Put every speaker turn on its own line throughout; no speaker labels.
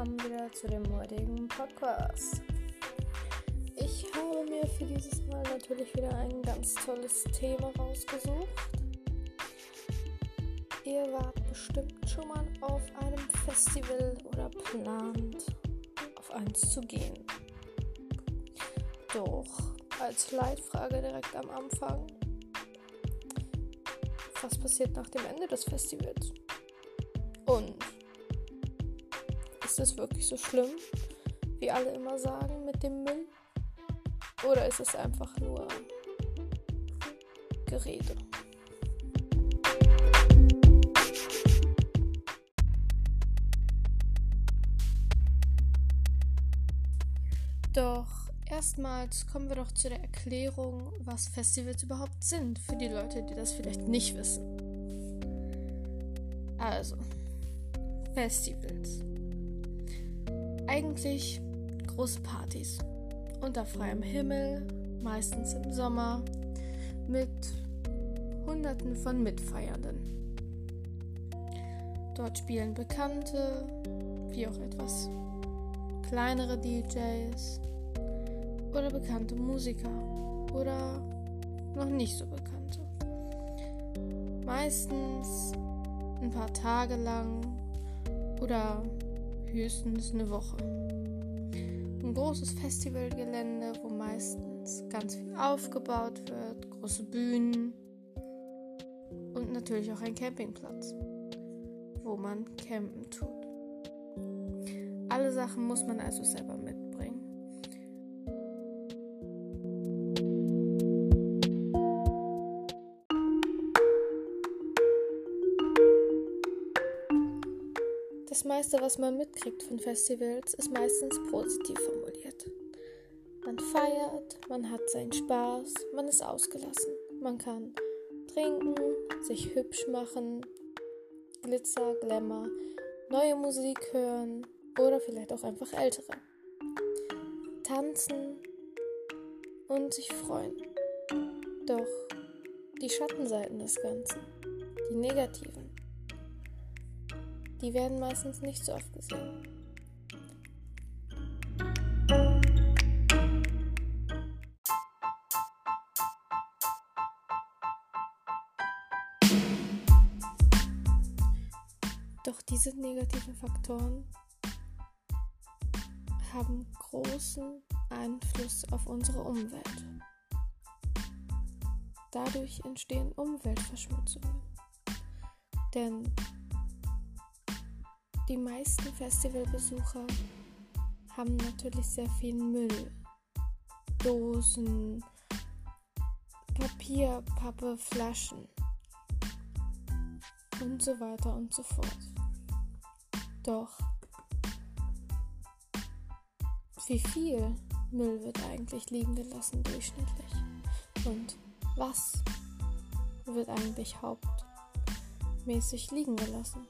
willkommen wieder zu dem heutigen Podcast. Ich habe mir für dieses Mal natürlich wieder ein ganz tolles Thema rausgesucht. Ihr wart bestimmt schon mal auf einem Festival oder plant, auf eins zu gehen. Doch als Leitfrage direkt am Anfang, was passiert nach dem Ende des Festivals? Und ist es wirklich so schlimm, wie alle immer sagen mit dem Müll? Oder ist es einfach nur Gerede? Doch erstmals kommen wir doch zu der Erklärung, was Festivals überhaupt sind, für die Leute, die das vielleicht nicht wissen. Also, Festivals. Eigentlich große Partys. Unter freiem Himmel, meistens im Sommer, mit Hunderten von Mitfeiernden. Dort spielen Bekannte, wie auch etwas kleinere DJs oder bekannte Musiker oder noch nicht so bekannte. Meistens ein paar Tage lang oder höchstens eine Woche. Ein großes Festivalgelände, wo meistens ganz viel aufgebaut wird, große Bühnen und natürlich auch ein Campingplatz, wo man campen tut. Alle Sachen muss man also selber Das meiste, was man mitkriegt von Festivals, ist meistens positiv formuliert. Man feiert, man hat seinen Spaß, man ist ausgelassen. Man kann trinken, sich hübsch machen, Glitzer, Glamour, neue Musik hören oder vielleicht auch einfach ältere. Tanzen und sich freuen. Doch die Schattenseiten des Ganzen, die negativen, die werden meistens nicht so oft gesehen. Doch diese negativen Faktoren haben großen Einfluss auf unsere Umwelt. Dadurch entstehen Umweltverschmutzungen. Denn die meisten Festivalbesucher haben natürlich sehr viel Müll. Dosen, Papier, Pappe, Flaschen und so weiter und so fort. Doch wie viel Müll wird eigentlich liegen gelassen durchschnittlich? Und was wird eigentlich hauptmäßig liegen gelassen?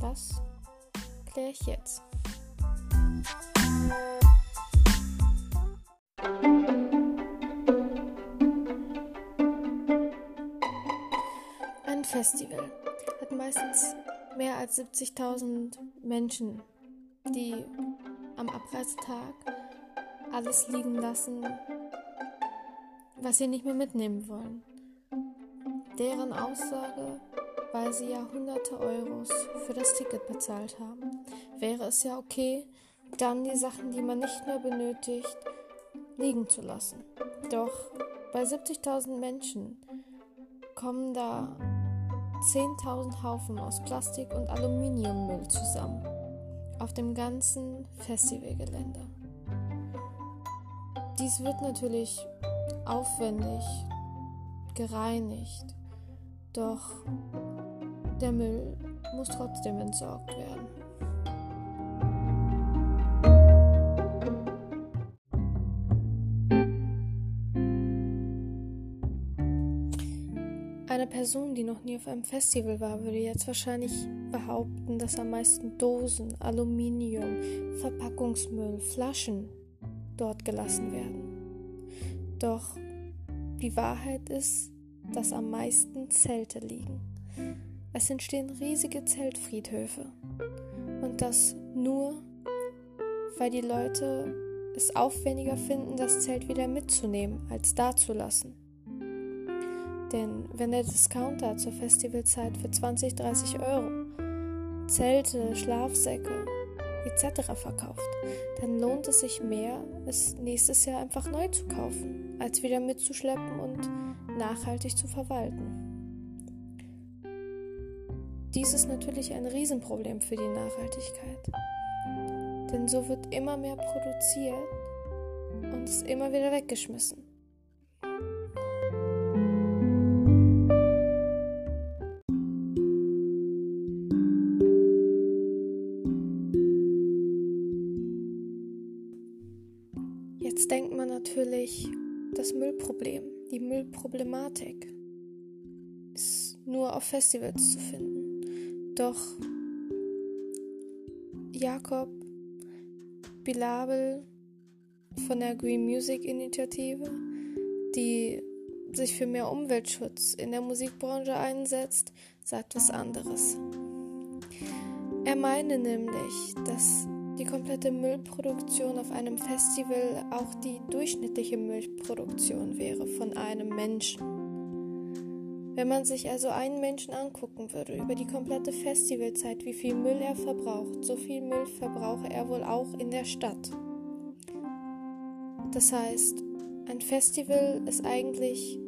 Das kläre ich jetzt. Ein Festival hat meistens mehr als 70.000 Menschen, die am Abreisetag alles liegen lassen, was sie nicht mehr mitnehmen wollen. Deren Aussage weil sie ja hunderte Euros für das Ticket bezahlt haben. Wäre es ja okay, dann die Sachen, die man nicht mehr benötigt, liegen zu lassen. Doch bei 70.000 Menschen kommen da 10.000 Haufen aus Plastik und Aluminiummüll zusammen auf dem ganzen Festivalgelände. Dies wird natürlich aufwendig gereinigt, doch der Müll muss trotzdem entsorgt werden. Eine Person, die noch nie auf einem Festival war, würde jetzt wahrscheinlich behaupten, dass am meisten Dosen, Aluminium, Verpackungsmüll, Flaschen dort gelassen werden. Doch die Wahrheit ist, dass am meisten Zelte liegen. Es entstehen riesige Zeltfriedhöfe. Und das Nur weil die Leute es aufwendiger finden, das Zelt wieder mitzunehmen, als dazulassen. Denn wenn der Discounter zur Festivalzeit für 20, 30 Euro Zelte, Schlafsäcke etc. verkauft, dann lohnt es sich mehr, es nächstes Jahr einfach neu zu kaufen, als wieder mitzuschleppen und nachhaltig zu verwalten. Dies ist natürlich ein Riesenproblem für die Nachhaltigkeit. Denn so wird immer mehr produziert und ist immer wieder weggeschmissen. Jetzt denkt man natürlich, das Müllproblem, die Müllproblematik ist nur auf Festivals zu finden. Doch Jakob Bilabel von der Green Music Initiative, die sich für mehr Umweltschutz in der Musikbranche einsetzt, sagt was anderes. Er meine nämlich, dass die komplette Müllproduktion auf einem Festival auch die durchschnittliche Müllproduktion wäre von einem Menschen. Wenn man sich also einen Menschen angucken würde über die komplette Festivalzeit, wie viel Müll er verbraucht, so viel Müll verbrauche er wohl auch in der Stadt. Das heißt, ein Festival ist eigentlich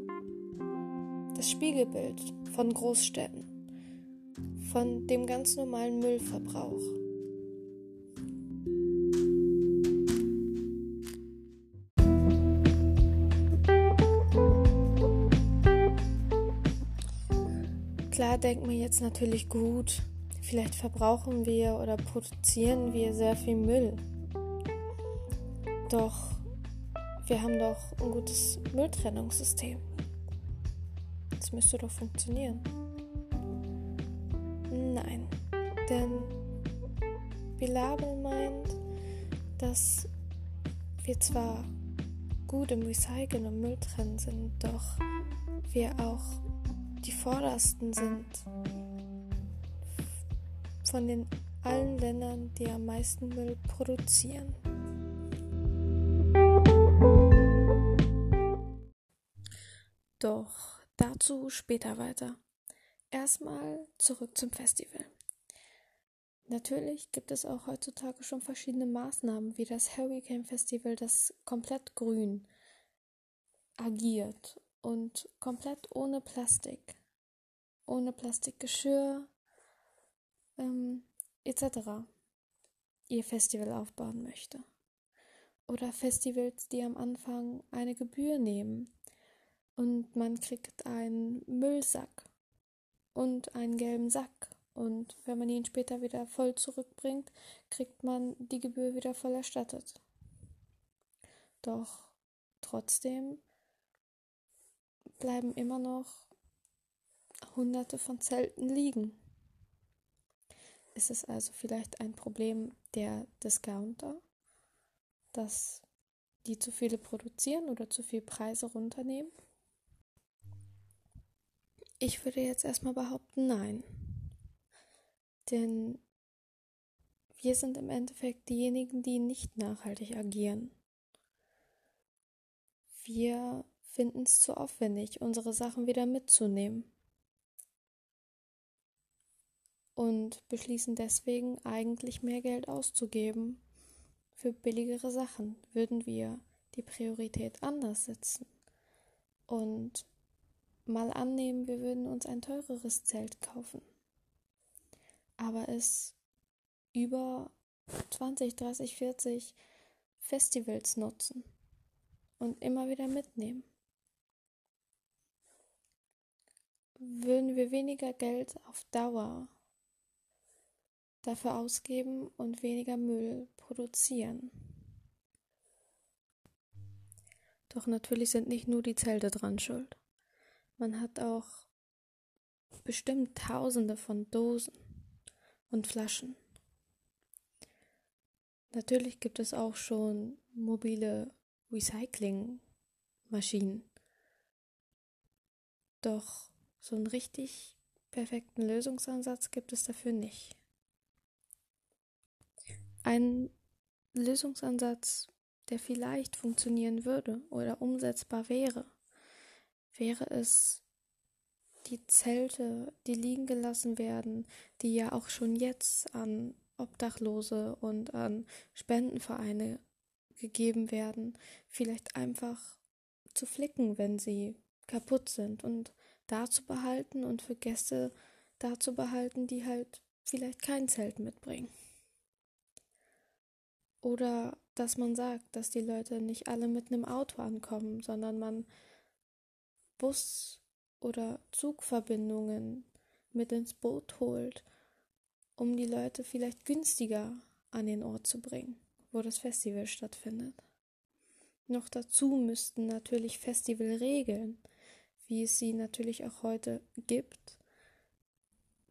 das Spiegelbild von Großstädten, von dem ganz normalen Müllverbrauch. Denkt man jetzt natürlich gut, vielleicht verbrauchen wir oder produzieren wir sehr viel Müll. Doch wir haben doch ein gutes Mülltrennungssystem. Das müsste doch funktionieren. Nein, denn Bilabel meint, dass wir zwar gut im Recyceln und Mülltrennen sind, doch wir auch die vordersten sind von den allen Ländern, die am meisten Müll produzieren. Doch dazu später weiter. Erstmal zurück zum Festival. Natürlich gibt es auch heutzutage schon verschiedene Maßnahmen, wie das Hurricane Festival, das komplett grün agiert und komplett ohne Plastik, ohne Plastikgeschirr ähm, etc. ihr Festival aufbauen möchte. Oder Festivals, die am Anfang eine Gebühr nehmen und man kriegt einen Müllsack und einen gelben Sack. Und wenn man ihn später wieder voll zurückbringt, kriegt man die Gebühr wieder voll erstattet. Doch trotzdem bleiben immer noch hunderte von Zelten liegen. Ist es also vielleicht ein Problem der Discounter, dass die zu viele produzieren oder zu viel Preise runternehmen? Ich würde jetzt erstmal behaupten, nein. Denn wir sind im Endeffekt diejenigen, die nicht nachhaltig agieren. Wir finden es zu aufwendig, unsere Sachen wieder mitzunehmen. Und beschließen deswegen eigentlich mehr Geld auszugeben für billigere Sachen. Würden wir die Priorität anders setzen und mal annehmen, wir würden uns ein teureres Zelt kaufen, aber es über 20, 30, 40 Festivals nutzen und immer wieder mitnehmen. Würden wir weniger Geld auf Dauer dafür ausgeben und weniger Müll produzieren. Doch natürlich sind nicht nur die Zelte dran schuld. Man hat auch bestimmt Tausende von Dosen und Flaschen. Natürlich gibt es auch schon mobile Recyclingmaschinen. Doch so einen richtig perfekten Lösungsansatz gibt es dafür nicht. ein Lösungsansatz, der vielleicht funktionieren würde oder umsetzbar wäre, wäre es, die Zelte, die liegen gelassen werden, die ja auch schon jetzt an Obdachlose und an Spendenvereine gegeben werden, vielleicht einfach zu flicken, wenn sie kaputt sind und da zu behalten und für Gäste da zu behalten, die halt vielleicht kein Zelt mitbringen. Oder dass man sagt, dass die Leute nicht alle mit einem Auto ankommen, sondern man Bus- oder Zugverbindungen mit ins Boot holt, um die Leute vielleicht günstiger an den Ort zu bringen, wo das Festival stattfindet. Noch dazu müssten natürlich Festivalregeln, wie es sie natürlich auch heute gibt,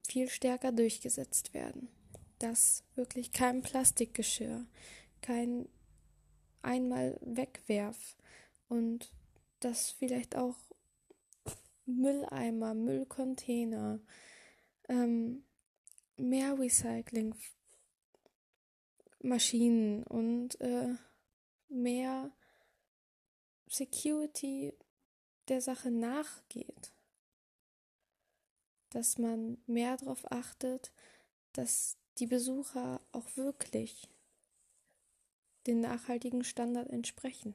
viel stärker durchgesetzt werden. Dass wirklich kein Plastikgeschirr, kein einmal wegwerf und dass vielleicht auch Mülleimer, Müllcontainer, ähm, mehr Recycling-Maschinen und äh, mehr Security der Sache nachgeht. Dass man mehr darauf achtet, dass die Besucher auch wirklich den nachhaltigen Standard entsprechen.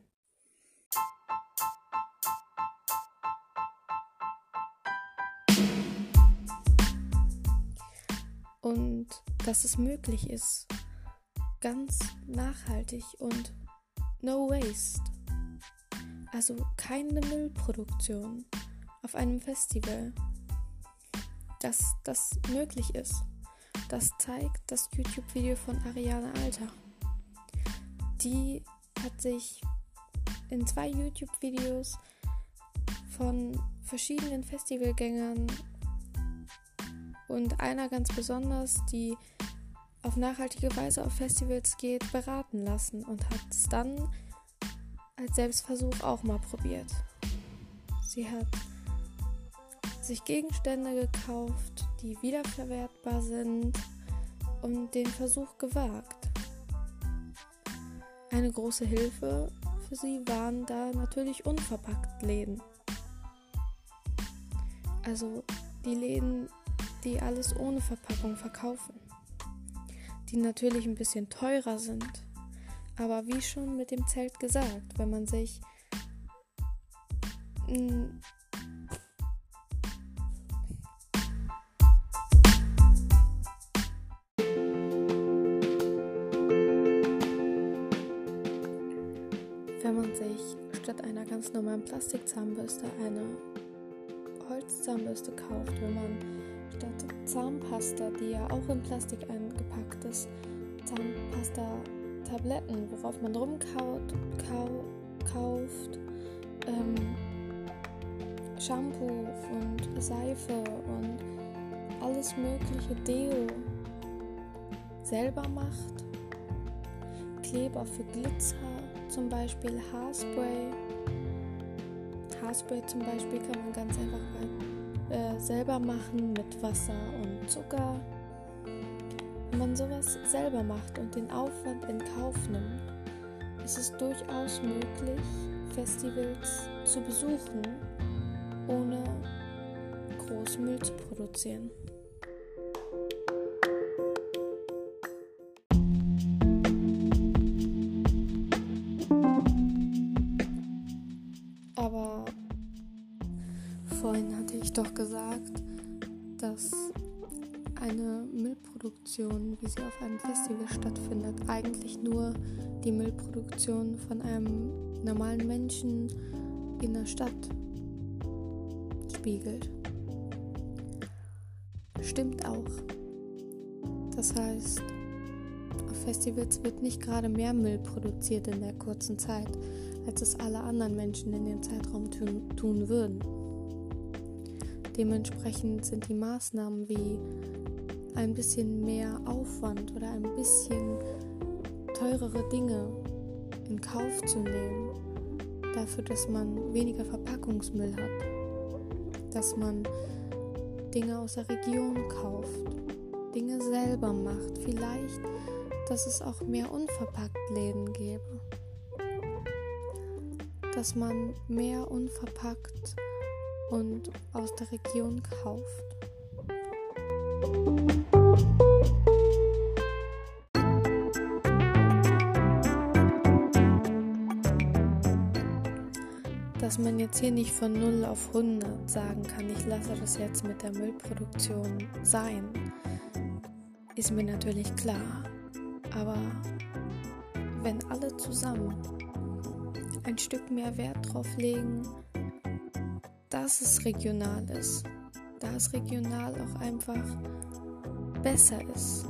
Und dass es möglich ist, ganz nachhaltig und no waste, also keine Müllproduktion auf einem Festival, dass das möglich ist. Das zeigt das YouTube-Video von Ariane Alter die hat sich in zwei YouTube-Videos von verschiedenen Festivalgängern und einer ganz besonders, die auf nachhaltige Weise auf Festivals geht, beraten lassen und hat es dann als Selbstversuch auch mal probiert. Sie hat sich Gegenstände gekauft, die wiederverwertbar sind und den Versuch gewagt. Eine große Hilfe für sie waren da natürlich unverpackt Läden. Also die Läden, die alles ohne Verpackung verkaufen. Die natürlich ein bisschen teurer sind. Aber wie schon mit dem Zelt gesagt, wenn man sich ganz normalen Plastikzahnbürste eine Holzzahnbürste kauft, wo man statt Zahnpasta, die ja auch in Plastik eingepackt ist, Zahnpasta-Tabletten, worauf man rumkaut, kau, kauft, ähm, Shampoo und Seife und alles mögliche Deo selber macht. Kleber für Glitzer, zum Beispiel Haarspray Haarspray zum Beispiel kann man ganz einfach äh, selber machen mit Wasser und Zucker. Wenn man sowas selber macht und den Aufwand in Kauf nimmt, ist es durchaus möglich, Festivals zu besuchen, ohne groß Müll zu produzieren. doch gesagt, dass eine Müllproduktion, wie sie auf einem Festival stattfindet, eigentlich nur die Müllproduktion von einem normalen Menschen in der Stadt spiegelt. Stimmt auch. Das heißt, auf Festivals wird nicht gerade mehr Müll produziert in der kurzen Zeit, als es alle anderen Menschen in dem Zeitraum tun, tun würden. Dementsprechend sind die Maßnahmen wie ein bisschen mehr Aufwand oder ein bisschen teurere Dinge in Kauf zu nehmen, dafür, dass man weniger Verpackungsmüll hat, dass man Dinge aus der Region kauft, Dinge selber macht, vielleicht dass es auch mehr unverpackt Läden gäbe. Dass man mehr unverpackt und aus der Region kauft. Man jetzt hier nicht von 0 auf 100 sagen kann, ich lasse das jetzt mit der Müllproduktion sein, ist mir natürlich klar. Aber wenn alle zusammen ein Stück mehr Wert drauf legen, dass es regional ist, da es regional auch einfach besser ist,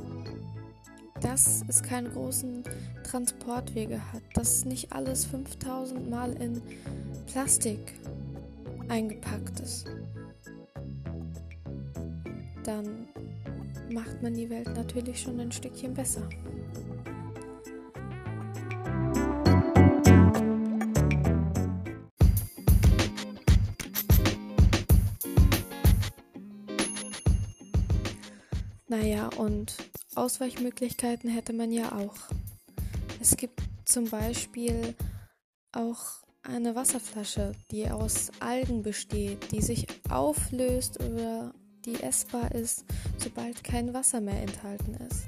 dass es keine großen Transportwege hat, dass nicht alles 5000 Mal in Plastik eingepackt ist, dann macht man die Welt natürlich schon ein Stückchen besser. Naja, und Ausweichmöglichkeiten hätte man ja auch. Es gibt zum Beispiel auch eine Wasserflasche, die aus Algen besteht, die sich auflöst oder die essbar ist, sobald kein Wasser mehr enthalten ist.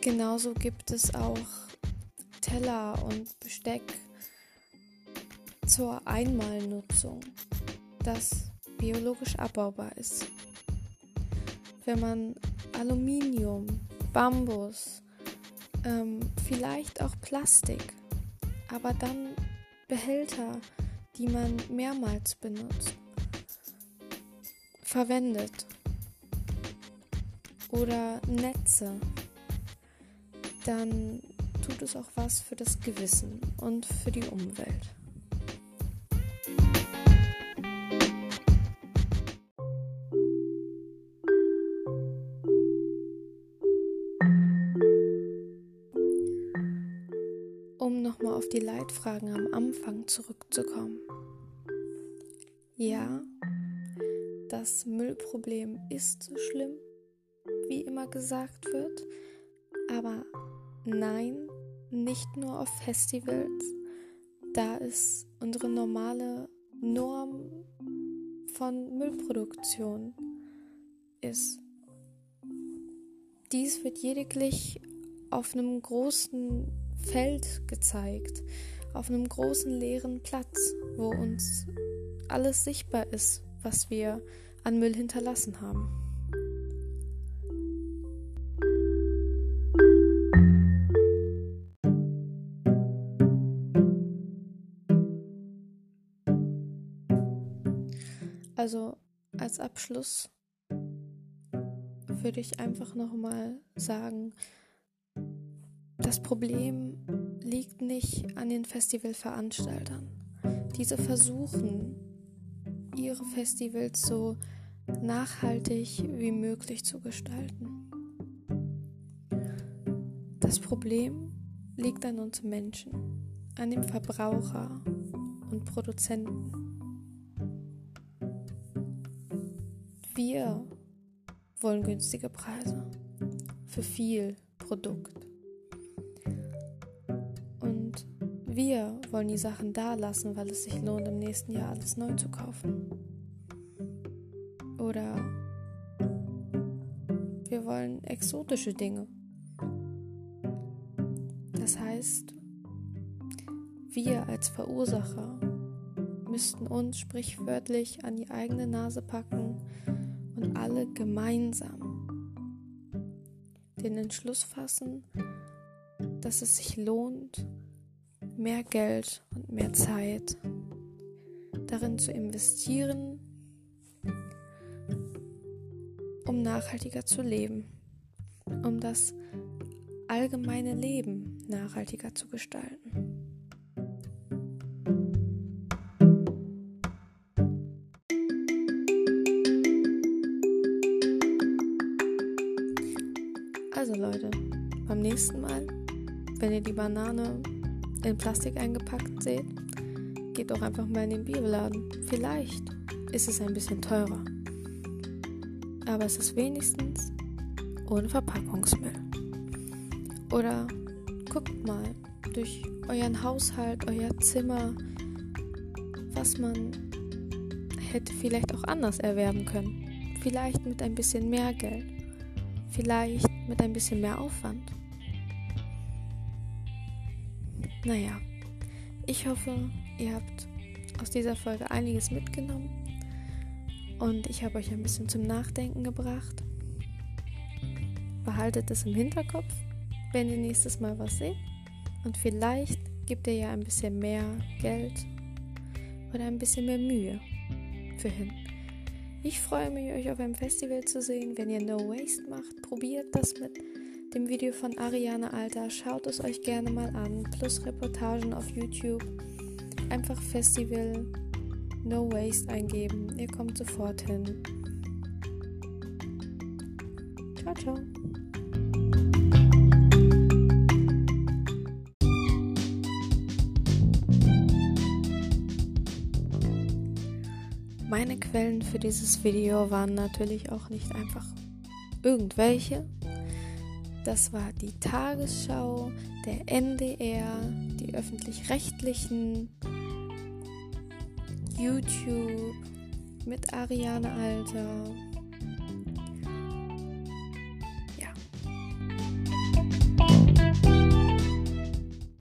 Genauso gibt es auch Teller und Besteck zur Einmalnutzung, das biologisch abbaubar ist. Wenn man Aluminium, Bambus, ähm, vielleicht auch Plastik aber dann Behälter, die man mehrmals benutzt, verwendet oder Netze, dann tut es auch was für das Gewissen und für die Umwelt. Leitfragen am Anfang zurückzukommen. Ja, das Müllproblem ist so schlimm, wie immer gesagt wird, aber nein, nicht nur auf Festivals, da ist unsere normale Norm von Müllproduktion ist. Dies wird lediglich auf einem großen Feld gezeigt, auf einem großen leeren Platz, wo uns alles sichtbar ist, was wir an Müll hinterlassen haben. Also als Abschluss würde ich einfach nochmal sagen, das Problem liegt nicht an den Festivalveranstaltern. Diese versuchen, ihre Festivals so nachhaltig wie möglich zu gestalten. Das Problem liegt an uns Menschen, an dem Verbraucher und Produzenten. Wir wollen günstige Preise für viel Produkt. Wir wollen die Sachen da lassen, weil es sich lohnt, im nächsten Jahr alles neu zu kaufen. Oder wir wollen exotische Dinge. Das heißt, wir als Verursacher müssten uns sprichwörtlich an die eigene Nase packen und alle gemeinsam den Entschluss fassen, dass es sich lohnt, mehr Geld und mehr Zeit darin zu investieren, um nachhaltiger zu leben, um das allgemeine Leben nachhaltiger zu gestalten. Also Leute, beim nächsten Mal, wenn ihr die Banane in Plastik eingepackt seht, geht doch einfach mal in den Bioladen. Vielleicht ist es ein bisschen teurer. Aber es ist wenigstens ohne Verpackungsmüll. Oder guckt mal durch euren Haushalt, euer Zimmer, was man hätte vielleicht auch anders erwerben können. Vielleicht mit ein bisschen mehr Geld. Vielleicht mit ein bisschen mehr Aufwand. Naja, ich hoffe, ihr habt aus dieser Folge einiges mitgenommen und ich habe euch ein bisschen zum Nachdenken gebracht. Behaltet es im Hinterkopf, wenn ihr nächstes Mal was seht und vielleicht gebt ihr ja ein bisschen mehr Geld oder ein bisschen mehr Mühe für hin. Ich freue mich, euch auf einem Festival zu sehen. Wenn ihr No Waste macht, probiert das mit dem Video von Ariane Alter. Schaut es euch gerne mal an. Plus Reportagen auf YouTube. Einfach Festival No Waste eingeben. Ihr kommt sofort hin. Ciao, ciao. Meine Quellen für dieses Video waren natürlich auch nicht einfach irgendwelche. Das war die Tagesschau, der NDR, die öffentlich-rechtlichen, YouTube mit Ariane Alter,